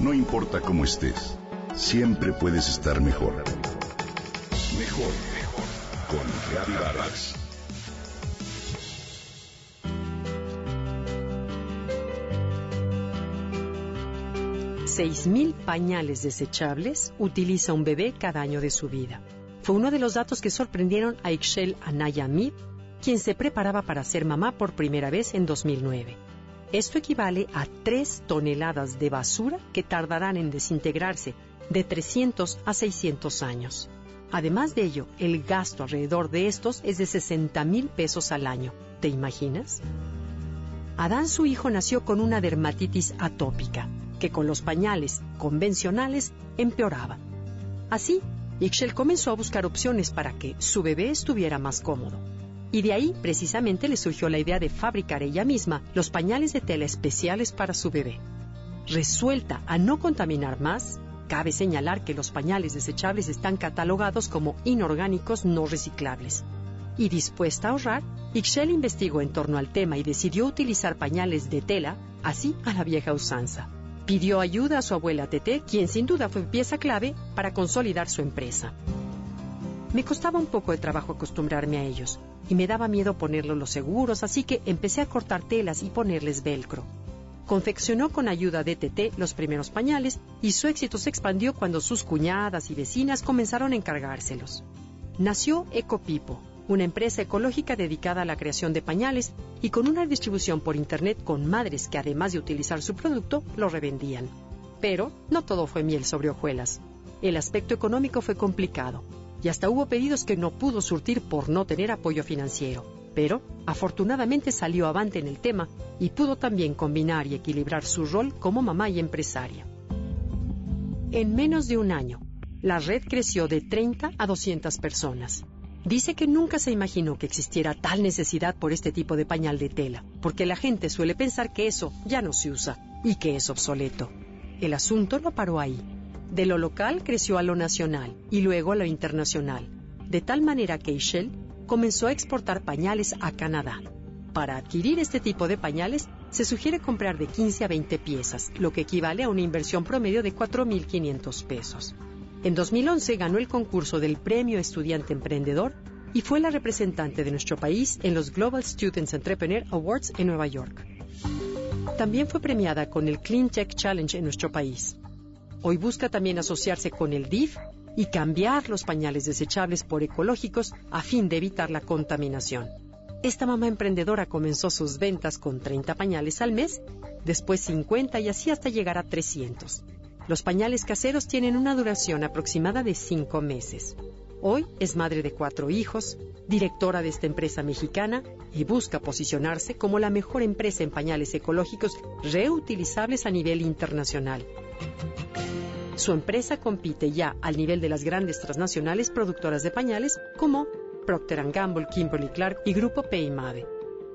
No importa cómo estés, siempre puedes estar mejor. Mejor, mejor. Con Reavivadas. Seis mil pañales desechables utiliza un bebé cada año de su vida. Fue uno de los datos que sorprendieron a Ixchel Anaya Mid, quien se preparaba para ser mamá por primera vez en 2009. Esto equivale a 3 toneladas de basura que tardarán en desintegrarse de 300 a 600 años. Además de ello, el gasto alrededor de estos es de 60 mil pesos al año. ¿Te imaginas? Adán, su hijo, nació con una dermatitis atópica, que con los pañales convencionales empeoraba. Así, Ixchel comenzó a buscar opciones para que su bebé estuviera más cómodo. Y de ahí precisamente le surgió la idea de fabricar ella misma los pañales de tela especiales para su bebé. Resuelta a no contaminar más, cabe señalar que los pañales desechables están catalogados como inorgánicos no reciclables. Y dispuesta a ahorrar, Ixchel investigó en torno al tema y decidió utilizar pañales de tela, así a la vieja usanza. Pidió ayuda a su abuela Tete, quien sin duda fue pieza clave para consolidar su empresa. Me costaba un poco de trabajo acostumbrarme a ellos y me daba miedo ponerlos los seguros, así que empecé a cortar telas y ponerles velcro. Confeccionó con ayuda de TT los primeros pañales y su éxito se expandió cuando sus cuñadas y vecinas comenzaron a encargárselos. Nació Ecopipo, una empresa ecológica dedicada a la creación de pañales y con una distribución por Internet con madres que además de utilizar su producto, lo revendían. Pero no todo fue miel sobre hojuelas. El aspecto económico fue complicado y hasta hubo pedidos que no pudo surtir por no tener apoyo financiero. Pero, afortunadamente salió avante en el tema y pudo también combinar y equilibrar su rol como mamá y empresaria. En menos de un año, la red creció de 30 a 200 personas. Dice que nunca se imaginó que existiera tal necesidad por este tipo de pañal de tela, porque la gente suele pensar que eso ya no se usa y que es obsoleto. El asunto no paró ahí. De lo local creció a lo nacional y luego a lo internacional, de tal manera que Ishel comenzó a exportar pañales a Canadá. Para adquirir este tipo de pañales se sugiere comprar de 15 a 20 piezas, lo que equivale a una inversión promedio de 4.500 pesos. En 2011 ganó el concurso del Premio Estudiante Emprendedor y fue la representante de nuestro país en los Global Students Entrepreneur Awards en Nueva York. También fue premiada con el Clean Tech Challenge en nuestro país. Hoy busca también asociarse con el DIF y cambiar los pañales desechables por ecológicos a fin de evitar la contaminación. Esta mamá emprendedora comenzó sus ventas con 30 pañales al mes, después 50 y así hasta llegar a 300. Los pañales caseros tienen una duración aproximada de 5 meses. Hoy es madre de cuatro hijos, directora de esta empresa mexicana y busca posicionarse como la mejor empresa en pañales ecológicos reutilizables a nivel internacional. Su empresa compite ya al nivel de las grandes transnacionales productoras de pañales como Procter Gamble, Kimberly Clark y Grupo Peimave.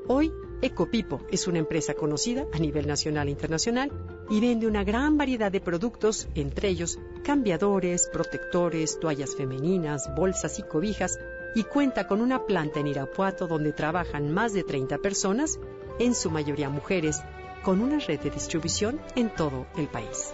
Hoy, Ecopipo es una empresa conocida a nivel nacional e internacional y vende una gran variedad de productos, entre ellos cambiadores, protectores, toallas femeninas, bolsas y cobijas, y cuenta con una planta en Irapuato donde trabajan más de 30 personas, en su mayoría mujeres, con una red de distribución en todo el país.